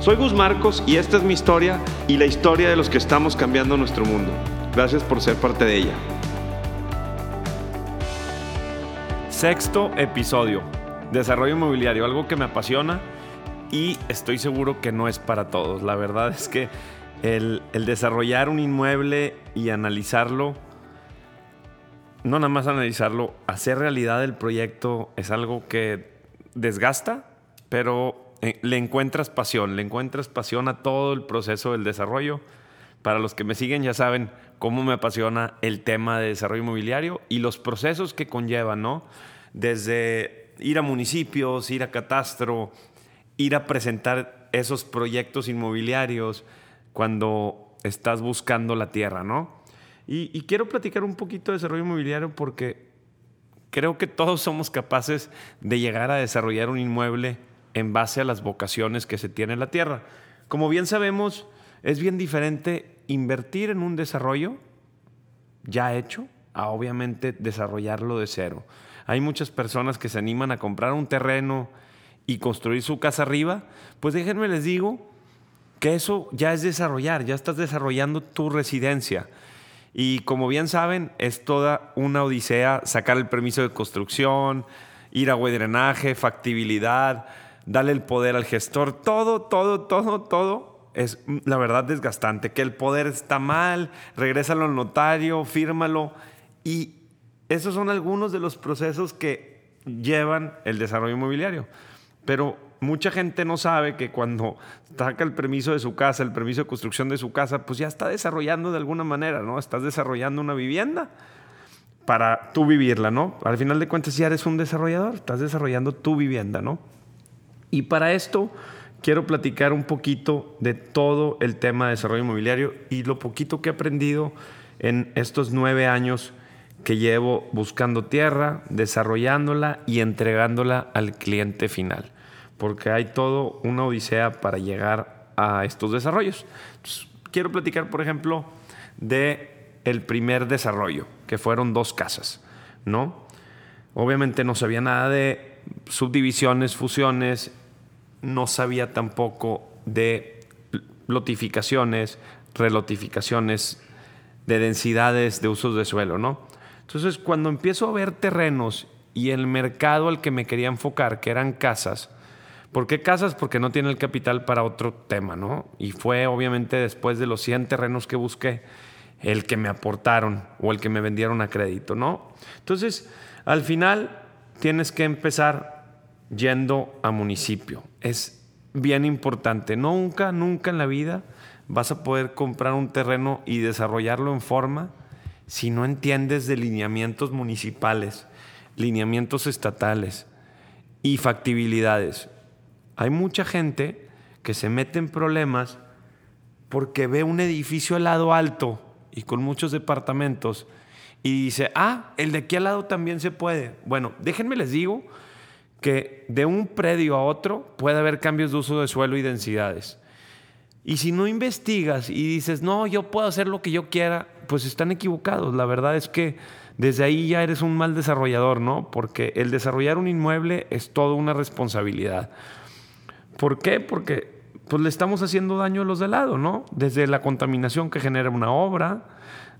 Soy Gus Marcos y esta es mi historia y la historia de los que estamos cambiando nuestro mundo. Gracias por ser parte de ella. Sexto episodio. Desarrollo inmobiliario, algo que me apasiona y estoy seguro que no es para todos. La verdad es que el, desarrollar un inmueble y analizarlo, no nada más analizarlo, hacer realidad el proyecto es algo que desgasta, pero le encuentras pasión, le encuentras pasión a todo el proceso del desarrollo. Para los que me siguen ya saben cómo me apasiona el tema de desarrollo inmobiliario y los procesos que conlleva, ¿no? Desde ir a municipios, ir a catastro, ir a presentar esos proyectos inmobiliarios cuando estás buscando la tierra, ¿no? Y, y quiero platicar un poquito de desarrollo inmobiliario porque creo que todos somos capaces de llegar a desarrollar un inmueble en base a las vocaciones que se tiene en la tierra. Como bien sabemos, es bien diferente invertir en un desarrollo ya hecho a obviamente desarrollarlo de cero. Hay muchas personas que se animan a comprar un terreno y construir su casa arriba, pues déjenme les digo que eso ya es desarrollar, ya estás desarrollando tu residencia. Y como bien saben, es toda una odisea sacar el permiso de construcción, ir a drenaje, factibilidad, dale el poder al gestor, todo, todo, todo, todo es la verdad desgastante, que el poder está mal, regrésalo al notario, fírmalo y esos son algunos de los procesos que llevan el desarrollo inmobiliario. Pero mucha gente no sabe que cuando saca el permiso de su casa, el permiso de construcción de su casa, pues ya está desarrollando de alguna manera, ¿no? Estás desarrollando una vivienda para tú vivirla, ¿no? Al final de cuentas ya eres un desarrollador, estás desarrollando tu vivienda, ¿no? Y para esto quiero platicar un poquito de todo el tema de desarrollo inmobiliario y lo poquito que he aprendido en estos nueve años que llevo buscando tierra, desarrollándola y entregándola al cliente final. Porque hay todo una odisea para llegar a estos desarrollos. quiero platicar, por ejemplo, de el primer desarrollo, que fueron dos casas, ¿no? Obviamente no sabía nada de subdivisiones, fusiones, no sabía tampoco de lotificaciones, relotificaciones, de densidades de usos de suelo, ¿no? Entonces, cuando empiezo a ver terrenos y el mercado al que me quería enfocar, que eran casas, ¿por qué casas? Porque no tiene el capital para otro tema, ¿no? Y fue obviamente después de los 100 terrenos que busqué, el que me aportaron o el que me vendieron a crédito, ¿no? Entonces, al final tienes que empezar yendo a municipio. Es bien importante. Nunca, nunca en la vida vas a poder comprar un terreno y desarrollarlo en forma si no entiendes de lineamientos municipales, lineamientos estatales y factibilidades. Hay mucha gente que se mete en problemas porque ve un edificio al lado alto y con muchos departamentos y dice, ah, el de aquí al lado también se puede. Bueno, déjenme les digo que de un predio a otro puede haber cambios de uso de suelo y densidades. Y si no investigas y dices, no, yo puedo hacer lo que yo quiera, pues están equivocados. La verdad es que desde ahí ya eres un mal desarrollador, ¿no? Porque el desarrollar un inmueble es toda una responsabilidad. ¿Por qué? Porque pues le estamos haciendo daño a los de lado, ¿no? Desde la contaminación que genera una obra,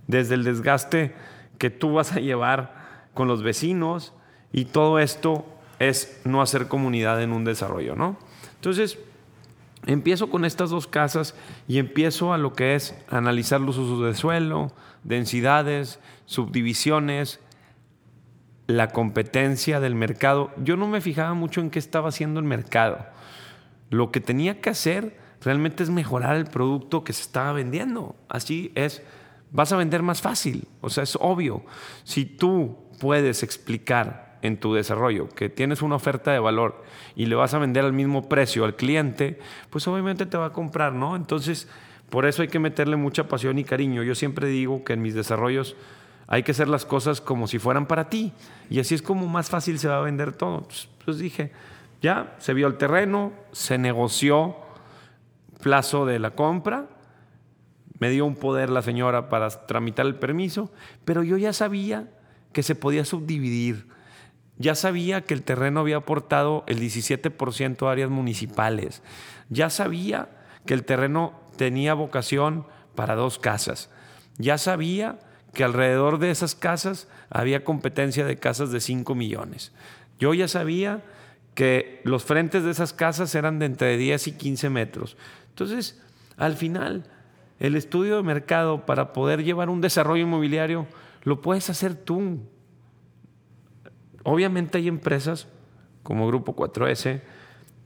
desde el desgaste que tú vas a llevar con los vecinos y todo esto es no hacer comunidad en un desarrollo, ¿no? Entonces, empiezo con estas dos casas y empiezo a lo que es analizar los usos de suelo, densidades, subdivisiones, la competencia del mercado. Yo no me fijaba mucho en qué estaba haciendo el mercado. Lo que tenía que hacer realmente es mejorar el producto que se estaba vendiendo. Así es, vas a vender más fácil. O sea, es obvio. Si tú puedes explicar en tu desarrollo, que tienes una oferta de valor y le vas a vender al mismo precio al cliente, pues obviamente te va a comprar, ¿no? Entonces, Por eso hay que meterle mucha pasión y cariño. Yo siempre digo que en mis desarrollos hay que hacer las cosas como si fueran para ti. Y así es como más fácil se va a vender todo. Pues, dije, ya, se vio el terreno, se negoció plazo de la compra, me dio un poder la señora para tramitar el permiso, pero yo ya sabía que se podía subdividir. Ya sabía que el terreno había aportado el 17% a áreas municipales. Ya sabía que el terreno tenía vocación para dos casas. Ya sabía que alrededor de esas casas había competencia de casas de 5 millones. Yo ya sabía que los frentes de esas casas eran de entre 10 y 15 metros. Entonces, al final, el estudio de mercado para poder llevar un desarrollo inmobiliario lo puedes hacer tú. Obviamente hay empresas como Grupo 4S,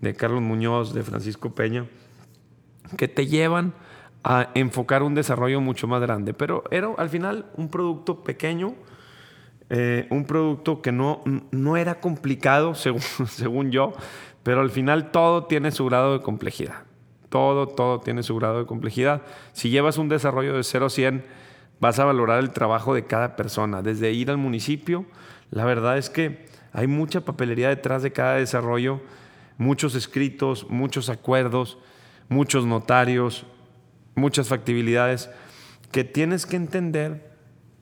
de Carlos Muñoz, de Francisco Peña, que te llevan a enfocar un desarrollo mucho más grande. Pero era al final un producto pequeño, eh, un producto que no, no era complicado, según, según yo, pero al final todo tiene su grado de complejidad. Todo, todo tiene su grado de complejidad. Si llevas un desarrollo de 0 a 100, vas a valorar el trabajo de cada persona. Desde ir al municipio, la verdad es que hay mucha papelería detrás de cada desarrollo, muchos escritos, muchos acuerdos, muchos notarios, muchas factibilidades que tienes que entender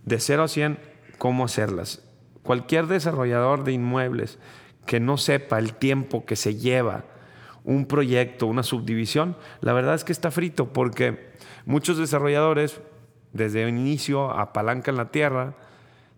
de 0 a 100 cómo hacerlas. Cualquier desarrollador de inmuebles que no sepa el tiempo que se lleva un proyecto, una subdivisión, la verdad es que está frito porque muchos desarrolladores desde el inicio apalancan la tierra,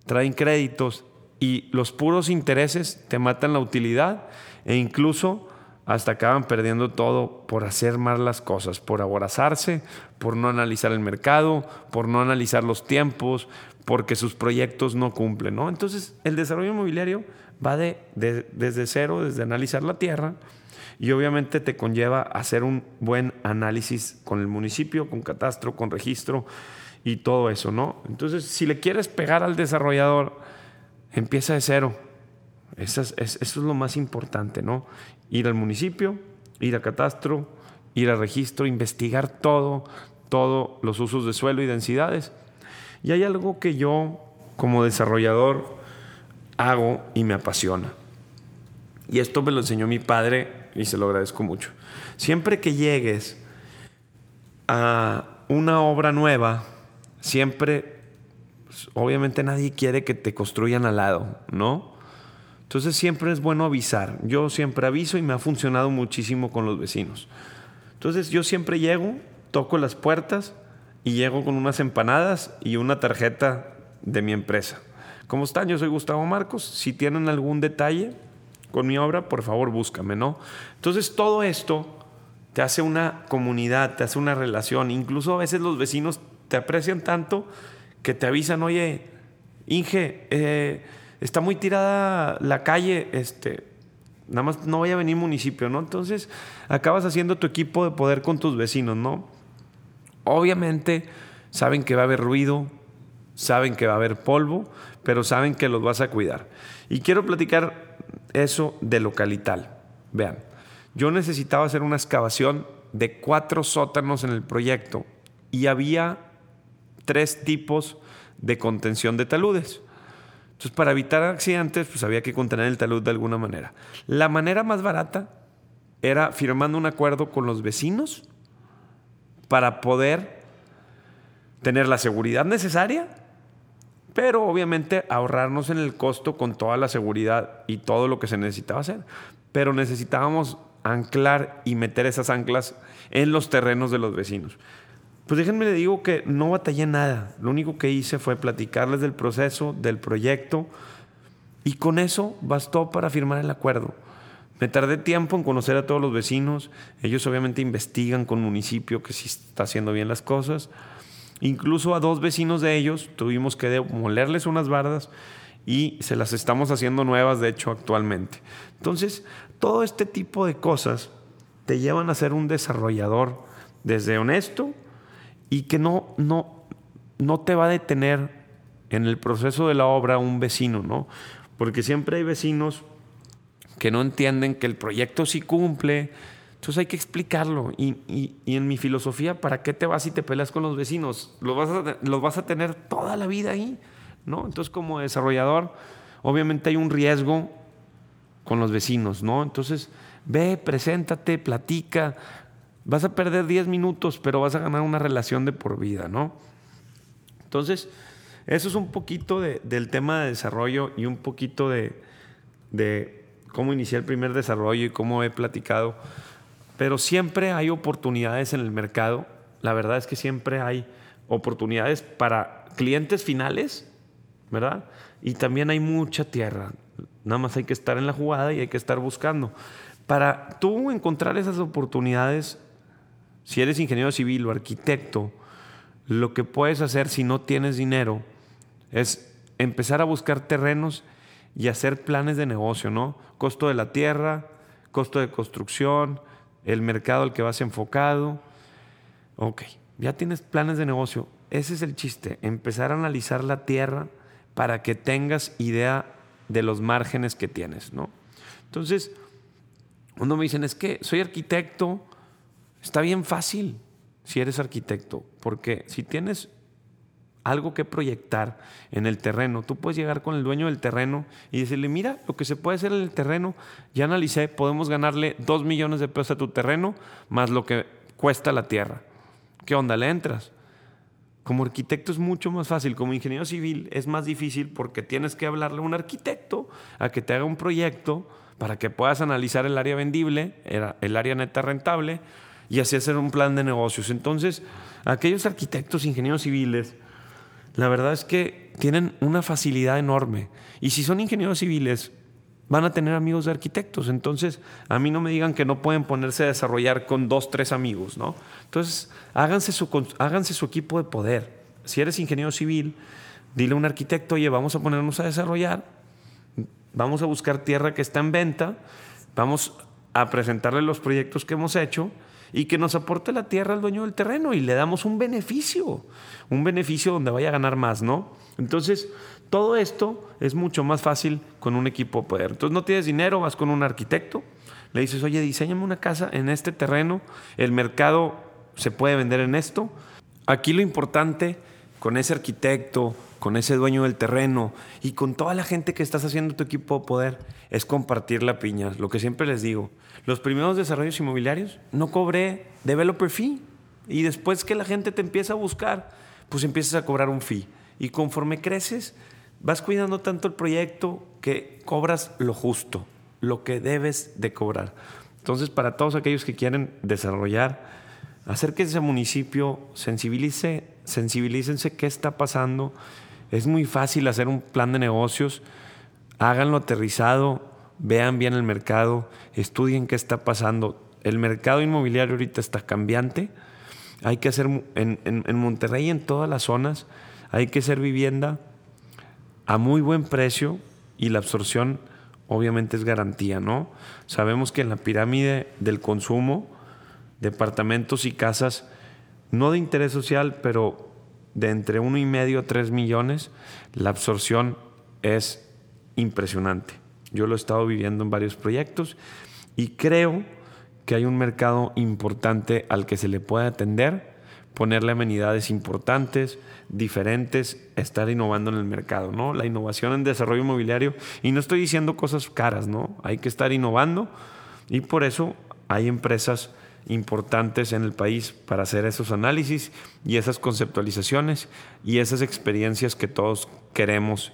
traen créditos y los puros intereses te matan la utilidad e incluso hasta acaban perdiendo todo por hacer mal las cosas, por aborazarse, por no analizar el mercado, por no analizar los tiempos, porque sus proyectos no cumplen. ¿no? Entonces, el desarrollo inmobiliario va de, desde cero, desde analizar la tierra, y obviamente te conlleva hacer un buen análisis con el municipio, con catastro, con registro y todo eso, ¿no? Entonces, si le quieres pegar al desarrollador, empieza de cero. Eso es, lo más importante, ¿no? Ir al municipio, ir a catastro, ir al registro, investigar todo, todos los usos de suelo y densidades y hay algo que yo como desarrollador hago y me apasiona. Y esto me lo enseñó mi padre y se lo agradezco mucho. Siempre que llegues a una obra nueva, siempre, pues, obviamente nadie quiere que te construyan al lado, ¿no? Entonces siempre es bueno avisar. Yo siempre aviso y me ha funcionado muchísimo con los vecinos. Entonces yo siempre llego, toco las puertas y llego con unas empanadas y una tarjeta de mi empresa. ¿Cómo están? Yo soy Gustavo Marcos. Si tienen algún detalle con mi obra, por favor búscame, ¿no? Entonces todo esto te hace una comunidad, te hace una relación. Incluso a veces los vecinos te aprecian tanto que te avisan, oye, Inge, eh, está muy tirada la calle, este, nada más no vaya a venir municipio, ¿no? Entonces acabas haciendo tu equipo de poder con tus vecinos, ¿no? Obviamente saben que va a haber ruido, saben que va a haber polvo, pero saben que los vas a cuidar. Y quiero platicar eso de localital. Vean, yo necesitaba hacer una excavación de cuatro sótanos en el proyecto y había tres tipos de contención de taludes. Entonces, para evitar accidentes, pues había que contener el talud de alguna manera. La manera más barata era firmando un acuerdo con los vecinos para poder tener la seguridad necesaria, pero obviamente ahorrarnos en el costo con toda la seguridad y todo lo que se necesitaba hacer. Pero necesitábamos anclar y meter esas anclas en los terrenos de los vecinos. Pues déjenme le digo que no batallé nada. Lo único que hice fue platicarles del proceso, del proyecto, y con eso bastó para firmar el acuerdo. Me tardé tiempo en conocer a todos los vecinos. Ellos obviamente investigan con municipio que sí está haciendo bien las cosas. Incluso a dos vecinos de ellos tuvimos que demolerles unas bardas y se las estamos haciendo nuevas, de hecho, actualmente. Entonces, todo este tipo de cosas te llevan a ser un desarrollador desde honesto y que no, no, no te va a detener en el proceso de la obra un vecino, ¿no? Porque siempre hay vecinos que no entienden que el proyecto sí cumple, Entonces hay que explicarlo. Y, en mi filosofía, ¿para qué te vas y te peleas con los vecinos? Los vas a, los vas a tener toda la vida ahí, ¿no? Entonces como desarrollador, obviamente hay un riesgo con los vecinos, ¿no? Entonces ve, preséntate, platica. Vas a perder 10 minutos, pero vas a ganar una relación de por vida, ¿no? Entonces, eso es un poquito del tema de desarrollo y un poquito de, de cómo inicié el primer desarrollo y cómo he platicado. Pero siempre hay oportunidades en el mercado. La verdad es que siempre hay oportunidades para clientes finales, ¿verdad? Y también hay mucha tierra. Nada más hay que estar en la jugada y hay que estar buscando. Para tú encontrar esas oportunidades, si eres ingeniero civil o arquitecto, lo que puedes hacer si no tienes dinero es empezar a buscar terrenos y hacer planes de negocio, ¿no? Costo de la tierra, costo de construcción, el mercado al que vas enfocado. Ok, ya tienes planes de negocio. Ese es el chiste, empezar a analizar la tierra para que tengas idea de los márgenes que tienes, ¿no? Entonces, cuando me dicen, es que soy arquitecto, está bien fácil si eres arquitecto, porque si tienes algo que proyectar en el terreno. Tú puedes llegar con el dueño del terreno y decirle, mira, lo que se puede hacer en el terreno, ya analicé, podemos ganarle dos millones de pesos a tu terreno más lo que cuesta la tierra. ¿Qué onda? ¿Le entras? Como arquitecto es mucho más fácil, como ingeniero civil es más difícil porque tienes que hablarle a un arquitecto a que te haga un proyecto para que puedas analizar el área vendible, el área neta rentable y así hacer un plan de negocios. Entonces, aquellos arquitectos, ingenieros civiles, la verdad es que tienen una facilidad enorme. Y si son ingenieros civiles, van a tener amigos de arquitectos. Entonces, a mí no me digan que no pueden ponerse a desarrollar con dos, tres amigos, ¿no? Entonces, háganse su, háganse su equipo de poder. Si eres ingeniero civil, dile a un arquitecto, oye, vamos a ponernos a desarrollar, vamos a buscar tierra que está en venta, vamos a presentarle los proyectos que hemos hecho y que nos aporte la tierra al dueño del terreno y le damos un beneficio, un beneficio donde vaya a ganar más, ¿no? Entonces, todo esto es mucho más fácil con un equipo de poder. Entonces, no tienes dinero, vas con un arquitecto, le dices, oye, diseñame una casa en este terreno, el mercado se puede vender en esto. Aquí lo importante con ese arquitecto, con ese dueño del terreno y con toda la gente que estás haciendo tu equipo de poder es compartir la piña. Lo que siempre les digo, los primeros desarrollos inmobiliarios no cobré developer fee y después que la gente te empieza a buscar, pues empiezas a cobrar un fee. Y conforme creces, vas cuidando tanto el proyecto que cobras lo justo, lo que debes de cobrar. Entonces, para todos aquellos que quieren desarrollar, hacer que ese municipio sensibilice, sensibilícense qué está pasando es muy fácil hacer un plan de negocios, háganlo aterrizado, vean bien el mercado, estudien qué está pasando. El mercado inmobiliario ahorita está cambiante. Hay que hacer en, en, Monterrey y en todas las zonas, hay que hacer vivienda a muy buen precio y la absorción obviamente es garantía, ¿no? Sabemos que en la pirámide del consumo, departamentos y casas, no de interés social, pero de entre uno y medio a 3 millones, la absorción es impresionante. Yo lo he estado viviendo en varios proyectos y creo que hay un mercado importante al que se le puede atender, ponerle amenidades importantes, diferentes, estar innovando en el mercado, ¿no? La innovación en desarrollo inmobiliario, y no estoy diciendo cosas caras, ¿no? Hay que estar innovando y por eso hay empresas importantes en el país para hacer esos análisis y esas conceptualizaciones y esas experiencias que todos queremos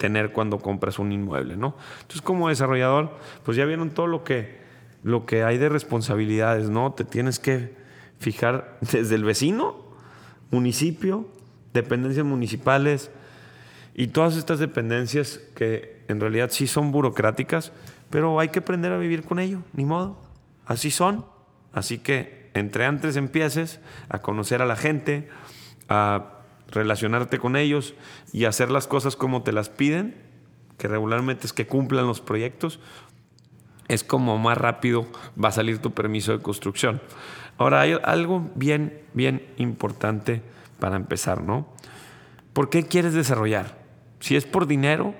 tener cuando compras un inmueble, ¿no? Entonces, como desarrollador, pues ya vieron todo lo que, lo que hay de responsabilidades, ¿no? Te tienes que fijar desde el vecino, municipio, dependencias municipales y todas estas dependencias que en realidad sí son burocráticas, pero hay que aprender a vivir con ello, ni modo. Así son. Así que entre antes empieces a conocer a la gente, a relacionarte con ellos y hacer las cosas como te las piden, que regularmente es que cumplan los proyectos, es como más rápido va a salir tu permiso de construcción. Ahora hay algo bien, bien importante para empezar, ¿no? ¿Por qué quieres desarrollar? Si es por dinero,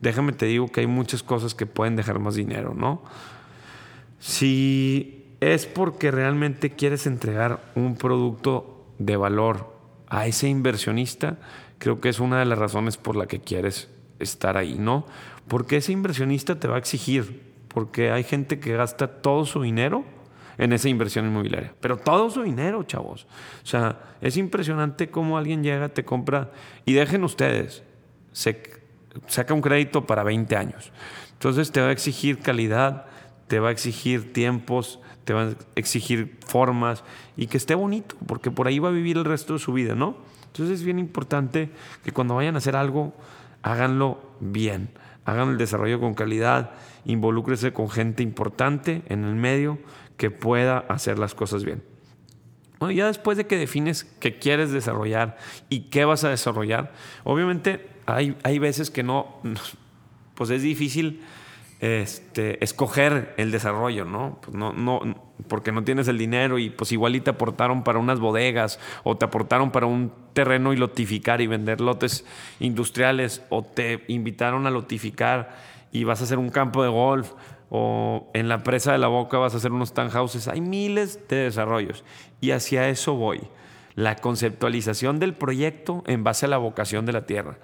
déjame te digo que hay muchas cosas que pueden dejar más dinero, ¿no? Si es porque realmente quieres entregar un producto de valor a ese inversionista, creo que es una de las razones por la que quieres estar ahí, ¿no? Porque ese inversionista te va a exigir, porque hay gente que gasta todo su dinero en esa inversión inmobiliaria. Pero todo su dinero, chavos. O sea, es impresionante cómo alguien llega, te compra y dejen ustedes, se saca un crédito para 20 años. Entonces te va a exigir calidad, te va a exigir tiempos, te va a exigir formas y que esté bonito, porque por ahí va a vivir el resto de su vida, ¿no? Entonces es bien importante que cuando vayan a hacer algo, háganlo bien, hagan el desarrollo con calidad, involúcrese con gente importante en el medio que pueda hacer las cosas bien. Bueno, ya después de que defines qué quieres desarrollar y qué vas a desarrollar, obviamente hay, hay veces que no, pues es difícil este, escoger el desarrollo, ¿no? Pues no, no, porque no tienes el dinero y pues igual y te aportaron para unas bodegas o te aportaron para un terreno y lotificar y vender lotes industriales o te invitaron a lotificar y vas a hacer un campo de golf o en la presa de la boca vas a hacer unos townhouses. Hay miles de desarrollos y hacia eso voy. La conceptualización del proyecto en base a la vocación de la tierra.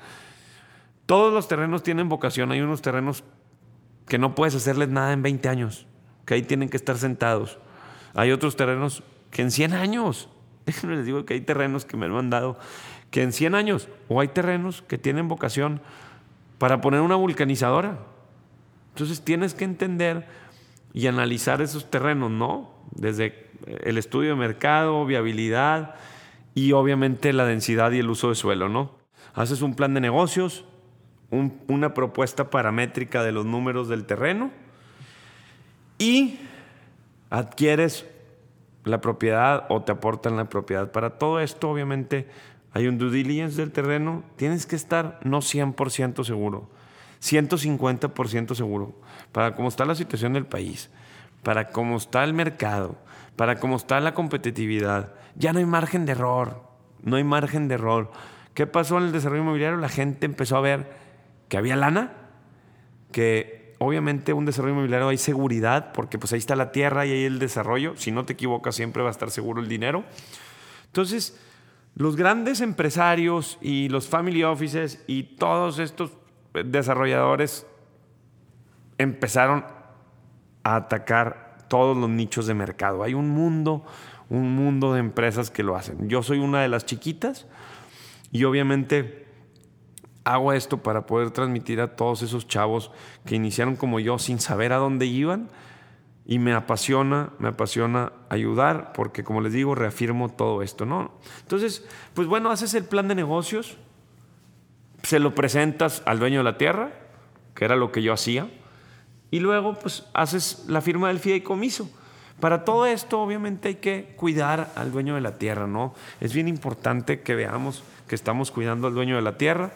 Todos los terrenos tienen vocación. Hay unos terrenos que no puedes hacerles nada en 20 años, que ahí tienen que estar sentados. Hay otros terrenos que en 100 años, déjenme les digo que hay terrenos que me lo han dado, que en 100 años, o hay terrenos que tienen vocación para poner una vulcanizadora entonces tienes que entender y analizar esos terrenos, ¿no? Desde el estudio de mercado, viabilidad y obviamente la densidad y el uso de suelo, ¿no? Haces un plan de negocios, una propuesta paramétrica de los números del terreno y adquieres la propiedad o te aportan la propiedad. Para todo esto, obviamente, hay un due diligence del terreno. Tienes que estar no 100% seguro 150% seguro, para cómo está la situación del país, para cómo está el mercado, para cómo está la competitividad. Ya no hay margen de error, no hay margen de error. ¿Qué pasó en el desarrollo inmobiliario? La gente empezó a ver que había lana, que obviamente un desarrollo inmobiliario hay seguridad, porque pues ahí está la tierra y ahí el desarrollo. Si no te equivocas, siempre va a estar seguro el dinero. Entonces, los grandes empresarios y los family offices y todos estos desarrolladores empezaron a atacar todos los nichos de mercado. Hay un mundo, un mundo de empresas que lo hacen. Yo soy una de las chiquitas y obviamente hago esto para poder transmitir a todos esos chavos que iniciaron como yo sin saber a dónde iban y me apasiona, me apasiona ayudar porque como les digo, reafirmo todo esto, ¿no? Entonces, pues bueno, haces el plan de negocios, se lo presentas al dueño de la tierra, que era lo que yo hacía, y luego pues haces la firma del fideicomiso. Para todo esto obviamente hay que cuidar al dueño de la tierra, ¿no? Es bien importante que veamos que estamos cuidando al dueño de la tierra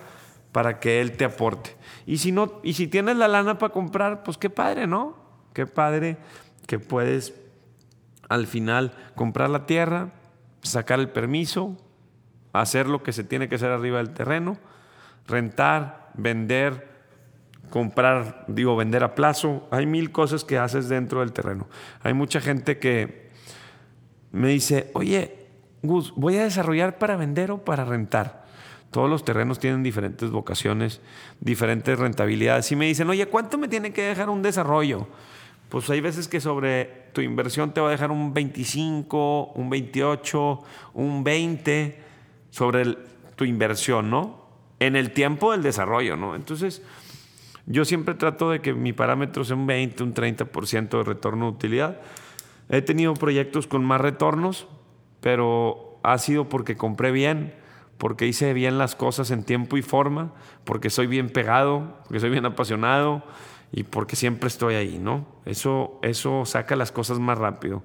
para que él te aporte. Y si no y si tienes la lana para comprar, pues qué padre, ¿no? Qué padre que puedes al final comprar la tierra, sacar el permiso, hacer lo que se tiene que hacer arriba del terreno rentar, vender, comprar, digo, vender a plazo. Hay mil cosas que haces dentro del terreno. Hay mucha gente que me dice, oye, Gus, ¿voy a desarrollar para vender o para rentar? Todos los terrenos tienen diferentes vocaciones, diferentes rentabilidades. Y me dicen, oye, ¿cuánto me tiene que dejar un desarrollo? Pues hay veces que sobre tu inversión te va a dejar un 25, un 28, un 20 sobre tu inversión, ¿no? en el tiempo del desarrollo, ¿no? Entonces, yo siempre trato de que mi parámetro sea un 20, un 30% de retorno de utilidad. He tenido proyectos con más retornos, pero ha sido porque compré bien, porque hice bien las cosas en tiempo y forma, porque soy bien pegado, porque soy bien apasionado y porque siempre estoy ahí, ¿no? Eso, eso saca las cosas más rápido.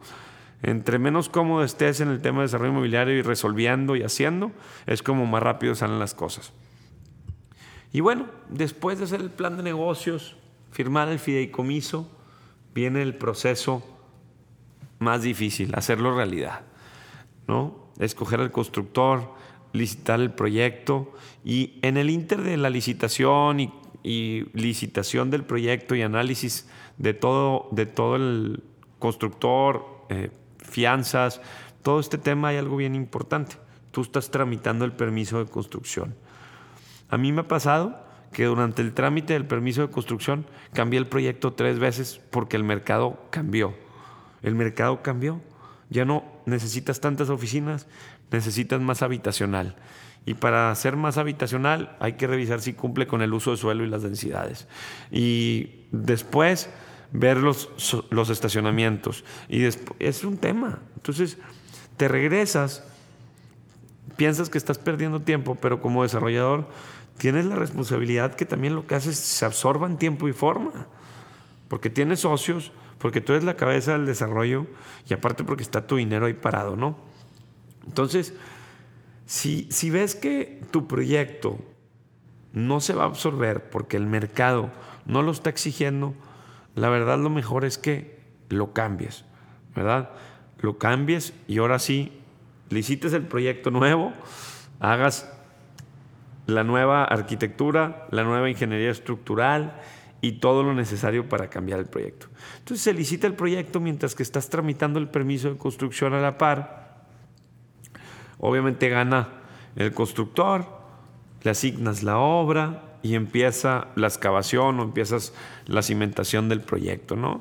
Entre menos cómodo estés en el tema de desarrollo inmobiliario y resolviendo y haciendo, es como más rápido salen las cosas. Y bueno, después de hacer el plan de negocios, firmar el fideicomiso, viene el proceso más difícil, hacerlo realidad. ¿no? Escoger al constructor, licitar el proyecto y en el inter de la licitación y, licitación del proyecto y análisis de todo, de todo el constructor, eh, fianzas, todo este tema hay algo bien importante. Tú estás tramitando el permiso de construcción. A mí me ha pasado que durante el trámite del permiso de construcción cambié el proyecto tres veces porque el mercado cambió. El mercado cambió. Ya no necesitas tantas oficinas, necesitas más habitacional. Y para hacer más habitacional hay que revisar si cumple con el uso de suelo y las densidades. Y después ver los, los estacionamientos. Y es un tema. Entonces, te regresas, piensas que estás perdiendo tiempo, pero como desarrollador tienes la responsabilidad que también lo que haces se absorba en tiempo y forma. Porque tienes socios, porque tú eres la cabeza del desarrollo y aparte porque está tu dinero ahí parado, ¿no? Entonces, si, si ves que tu proyecto no se va a absorber porque el mercado no lo está exigiendo, la verdad lo mejor es que lo cambies, ¿verdad? Lo cambies y ahora sí, licites el proyecto nuevo, hagas la nueva arquitectura, la nueva ingeniería estructural y todo lo necesario para cambiar el proyecto. Entonces se licita el proyecto mientras que estás tramitando el permiso de construcción a la par Obviamente gana el constructor, le asignas la obra y empieza la excavación o empiezas la cimentación del proyecto, ¿no?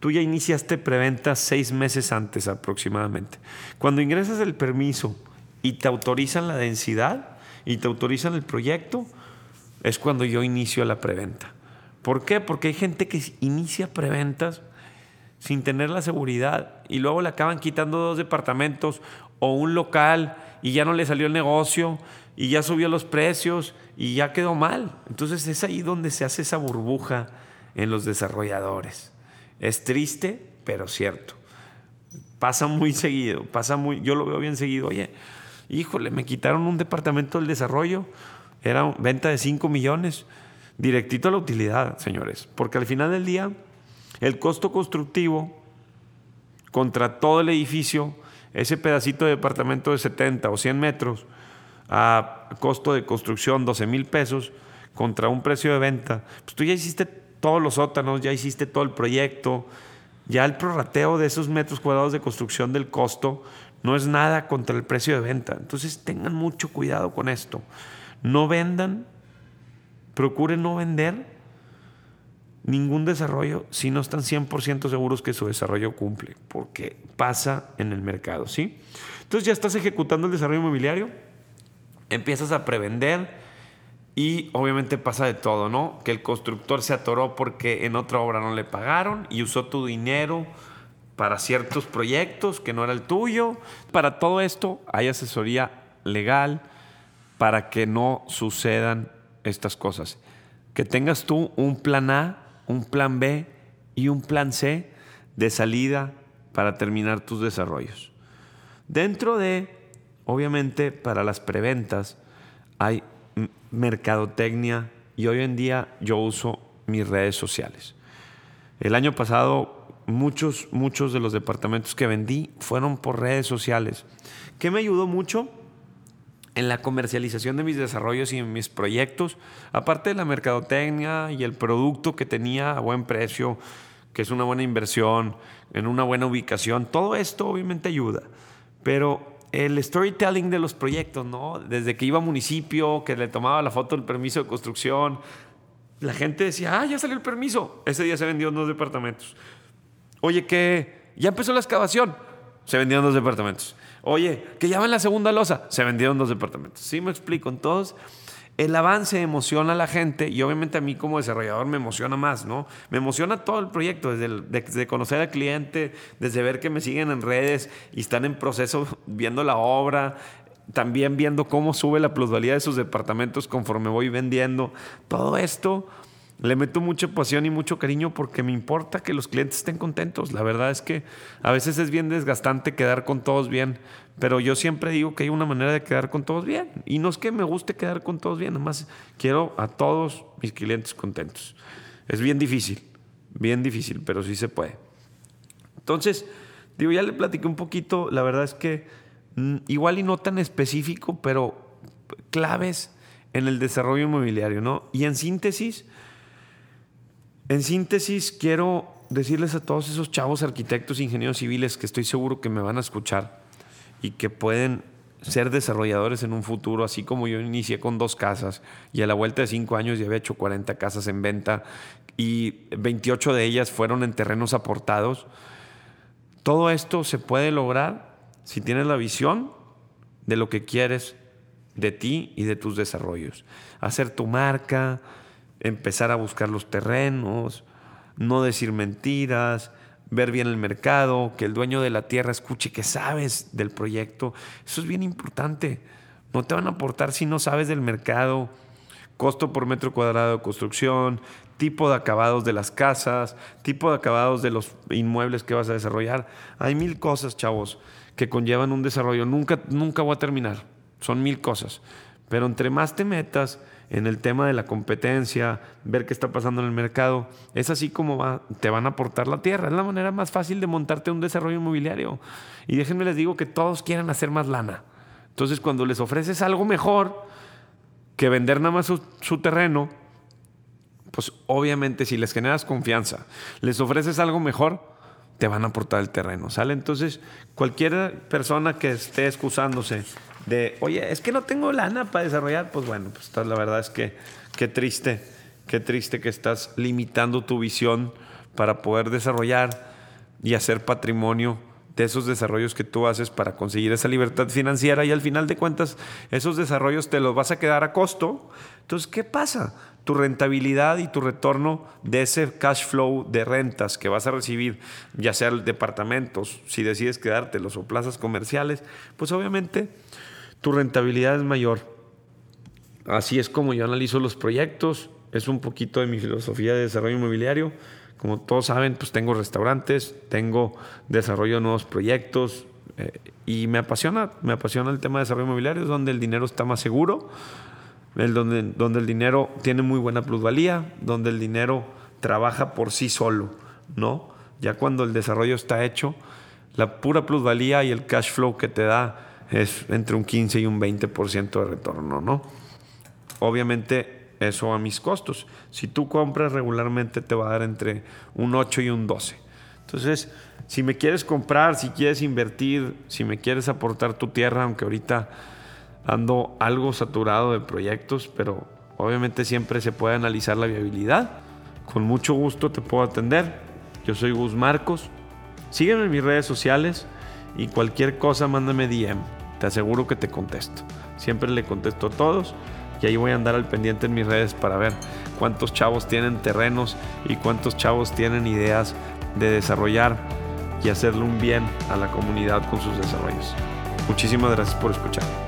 Tú ya iniciaste preventa seis meses antes aproximadamente. Cuando ingresas el permiso y te autorizan la densidad y te autorizan el proyecto, es cuando yo inicio la preventa. ¿Por qué? Porque hay gente que inicia preventas sin tener la seguridad y luego le acaban quitando dos departamentos o un local y ya no le salió el negocio y ya subió los precios y ya quedó mal. Entonces es ahí donde se hace esa burbuja en los desarrolladores. Es triste, pero cierto. Pasa muy seguido, pasa muy, yo lo veo bien seguido. Oye, híjole, me quitaron un departamento del desarrollo, era venta de 5 millones, directito a la utilidad, señores, porque al final del día el costo constructivo contra todo el edificio ese pedacito de departamento de 70 o 100 metros a costo de construcción 12 mil pesos contra un precio de venta, pues tú ya hiciste todos los sótanos, ya hiciste todo el proyecto, ya el prorrateo de esos metros cuadrados de construcción del costo no es nada contra el precio de venta. Entonces tengan mucho cuidado con esto. No vendan, procuren no vender ningún desarrollo si no están 100% seguros que su desarrollo cumple, porque pasa en el mercado, ¿sí? Entonces ya estás ejecutando el desarrollo inmobiliario, empiezas a prevender y obviamente pasa de todo, ¿no? Que el constructor se atoró porque en otra obra no le pagaron y usó tu dinero para ciertos proyectos que no era el tuyo. Para todo esto hay asesoría legal para que no sucedan estas cosas. Que tengas tú un plan A un plan B y un plan C de salida para terminar tus desarrollos. Dentro de, obviamente, para las preventas hay mercadotecnia y hoy en día yo uso mis redes sociales. El año pasado muchos, muchos de los departamentos que vendí fueron por redes sociales. ¿Qué me ayudó mucho? En la comercialización de mis desarrollos y en mis proyectos, aparte de la mercadotecnia y el producto que tenía a buen precio, que es una buena inversión, en una buena ubicación, todo esto obviamente ayuda. Pero el storytelling de los proyectos, ¿no? Desde que iba a municipio, que le tomaba la foto del permiso de construcción, la gente decía, ah, ya salió el permiso. Ese día se vendieron dos departamentos. Oye, que ya empezó la excavación. Se vendieron dos departamentos. Oye, que ya va en la segunda losa, se vendieron dos departamentos. Sí, me explico. Entonces, el avance emociona a la gente y obviamente a mí como desarrollador me emociona más, ¿no? Me emociona todo el proyecto, desde, conocer al cliente, desde ver que me siguen en redes y están en proceso viendo la obra, también viendo cómo sube la plusvalía de sus departamentos conforme voy vendiendo. Todo esto le meto mucha pasión y mucho cariño porque me importa que los clientes estén contentos. La verdad es que a veces es bien desgastante quedar con todos bien, pero yo siempre digo que hay una manera de quedar con todos bien. Y no es que me guste quedar con todos bien, nada más quiero a todos mis clientes contentos. Es bien difícil, bien difícil, pero sí se puede. Entonces, digo, ya le platiqué un poquito, la verdad es que mm, igual y no tan específico, pero claves en el desarrollo inmobiliario, ¿no? Y en síntesis, en síntesis, quiero decirles a todos esos chavos arquitectos, ingenieros civiles que estoy seguro que me van a escuchar y que pueden ser desarrolladores en un futuro, así como yo inicié con dos casas y a la vuelta de cinco años ya había hecho 40 casas en venta y 28 de ellas fueron en terrenos aportados. Todo esto se puede lograr si tienes la visión de lo que quieres de ti y de tus desarrollos. Hacer tu marca, empezar a buscar los terrenos, no decir mentiras, ver bien el mercado, que el dueño de la tierra escuche que sabes del proyecto. Eso es bien importante. No te van a aportar si no sabes del mercado, costo por metro cuadrado de construcción, tipo de acabados de las casas, tipo de acabados de los inmuebles que vas a desarrollar. Hay mil cosas, chavos, que conllevan un desarrollo. Nunca, nunca voy a terminar. Son mil cosas. Pero entre más te metas en el tema de la competencia, ver qué está pasando en el mercado, es así como te van a aportar la tierra. Es la manera más fácil de montarte un desarrollo inmobiliario. Y déjenme les digo que todos quieren hacer más lana. Entonces, cuando les ofreces algo mejor que vender nada más su, su terreno, pues obviamente si les generas confianza, les ofreces algo mejor, te van a aportar el terreno, ¿sale? Entonces, cualquier persona que esté excusándose de, oye, es que no tengo lana para desarrollar, pues bueno, pues la verdad es que qué triste, qué triste que estás limitando tu visión para poder desarrollar y hacer patrimonio de esos desarrollos que tú haces para conseguir esa libertad financiera y al final de cuentas esos desarrollos te los vas a quedar a costo. Entonces, ¿qué pasa? Tu rentabilidad y tu retorno de ese cash flow de rentas que vas a recibir, ya sea departamentos, si decides quedártelos o plazas comerciales, pues obviamente tu rentabilidad es mayor. Así es como yo analizo los proyectos, es un poquito de mi filosofía de desarrollo inmobiliario. Como todos saben, pues tengo restaurantes, tengo desarrollo de nuevos proyectos eh, y me apasiona, me apasiona el tema de desarrollo inmobiliario, es donde el dinero está más seguro, el donde, donde el dinero tiene muy buena plusvalía, donde el dinero trabaja por sí solo, ¿no? Ya cuando el desarrollo está hecho, la pura plusvalía y el cash flow que te da es entre un 15 y un 20% de retorno, ¿no? Obviamente eso a mis costos. Si tú compras regularmente te va a dar entre un 8 y un 12. Entonces, si me quieres comprar, si quieres invertir, si me quieres aportar tu tierra, aunque ahorita ando algo saturado de proyectos, pero obviamente siempre se puede analizar la viabilidad. Con mucho gusto te puedo atender. Yo soy Gus Marcos. Sígueme en mis redes sociales y cualquier cosa mándame DM. Te aseguro que te contesto. Siempre le contesto a todos y ahí voy a andar al pendiente en mis redes para ver cuántos chavos tienen terrenos y cuántos chavos tienen ideas de desarrollar y hacerle un bien a la comunidad con sus desarrollos. Muchísimas gracias por escuchar.